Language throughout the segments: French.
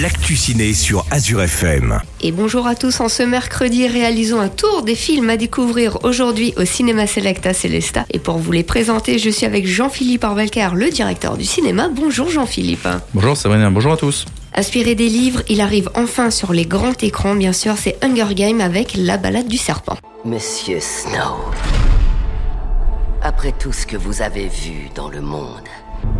l'actu ciné sur Azure FM. Et bonjour à tous, en ce mercredi, réalisons un tour des films à découvrir aujourd'hui au Cinéma Select à Célesta. Et pour vous les présenter, je suis avec Jean-Philippe Orvelker, le directeur du cinéma. Bonjour Jean-Philippe. Bonjour Sabrina, bonjour à tous. Inspiré des livres, il arrive enfin sur les grands écrans, bien sûr, c'est Hunger Games avec La balade du serpent. Monsieur Snow, après tout ce que vous avez vu dans le monde,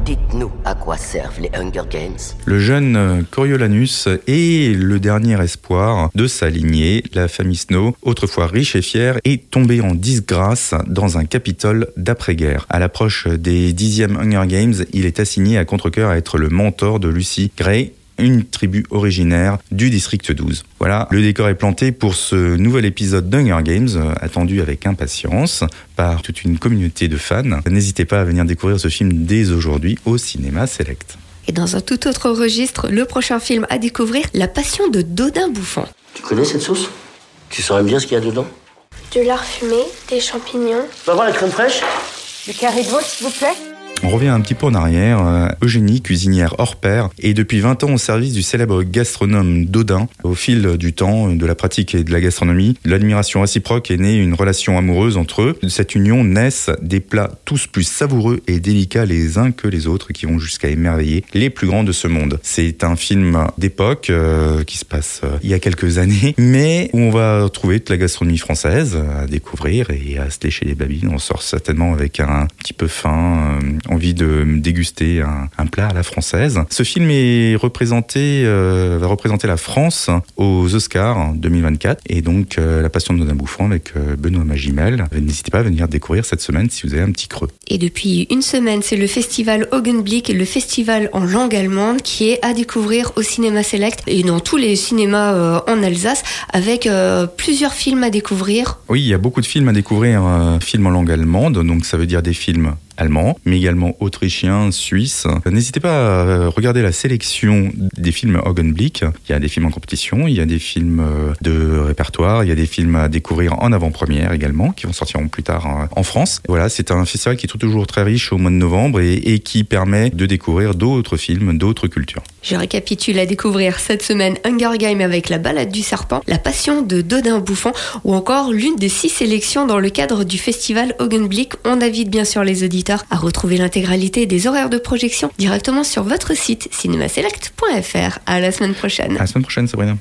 dites-nous à quoi servent les Hunger Games Le jeune euh, Coriolanus est le dernier espoir de sa lignée. La famille Snow, autrefois riche et fière, est tombée en disgrâce dans un capitole d'après-guerre. À l'approche des dixièmes Hunger Games, il est assigné à contre-cœur à être le mentor de Lucy Gray, une tribu originaire du district 12. Voilà, le décor est planté pour ce nouvel épisode d'Hunger Games, euh, attendu avec impatience par toute une communauté de fans. N'hésitez pas à venir découvrir ce film dès aujourd'hui au cinéma Select. Et dans un tout autre registre, le prochain film à découvrir, La Passion de Dodin Bouffon. Tu connais cette sauce? Tu saurais bien ce qu'il y a dedans? De lard fumé, des champignons. Tu vas voir la crème fraîche? Du carré de veau, s'il vous plaît On revient un petit peu en arrière. Euh, Eugénie, cuisinière hors pair, est depuis 20 ans au service du célèbre gastronome Dodin. Au fil du temps, de la pratique et de la gastronomie, l'admiration réciproque est née une relation amoureuse entre eux. De cette union naissent des plats tous plus savoureux et délicats les uns que les autres qui vont jusqu'à émerveiller les plus grands de ce monde. C'est un film d'époque euh, qui se passe euh, il y a quelques années, mais où on va trouver toute la gastronomie française à découvrir et à se lécher les babines. On sort certainement avec un petit peu faim, euh, envie de déguster un, un plat à la française. Ce film est représenté, euh, va représenter la France aux Oscars 2024 et donc euh, La Passion de Dodin Bouffon avec euh, Benoît Magimel. N'hésitez pas à venir découvrir cette semaine si vous avez un petit creux. Et depuis une semaine, c'est le festival Augenblick, le festival en langue allemande, qui est à découvrir au Cinéma Select et dans tous les cinémas en Alsace, avec plusieurs films à découvrir. Oui, il y a beaucoup de films à découvrir, films en langue allemande, donc ça veut dire des films allemands, mais également autrichiens, suisses. N'hésitez pas à euh, regarder la sélection des films Augenblick. Il y a des films en compétition, il y a des films euh, de répertoire, il y a des films à découvrir en avant-première également, qui vont sortir plus tard euh, en France. Voilà, c'est un festival qui est toujours très riche au mois de novembre et, qui permet de découvrir d'autres films, d'autres cultures. Je récapitule à découvrir cette semaine Hunger Games avec La balade du serpent, La passion de Dodin Bouffon ou encore l'une des six sélections dans le cadre du festival Augenblick. On invite bien sûr les à retrouver l'intégralité des horaires de projection directement sur votre site cinémaselect.fr. À la semaine prochaine. À la semaine prochaine, Sabrina.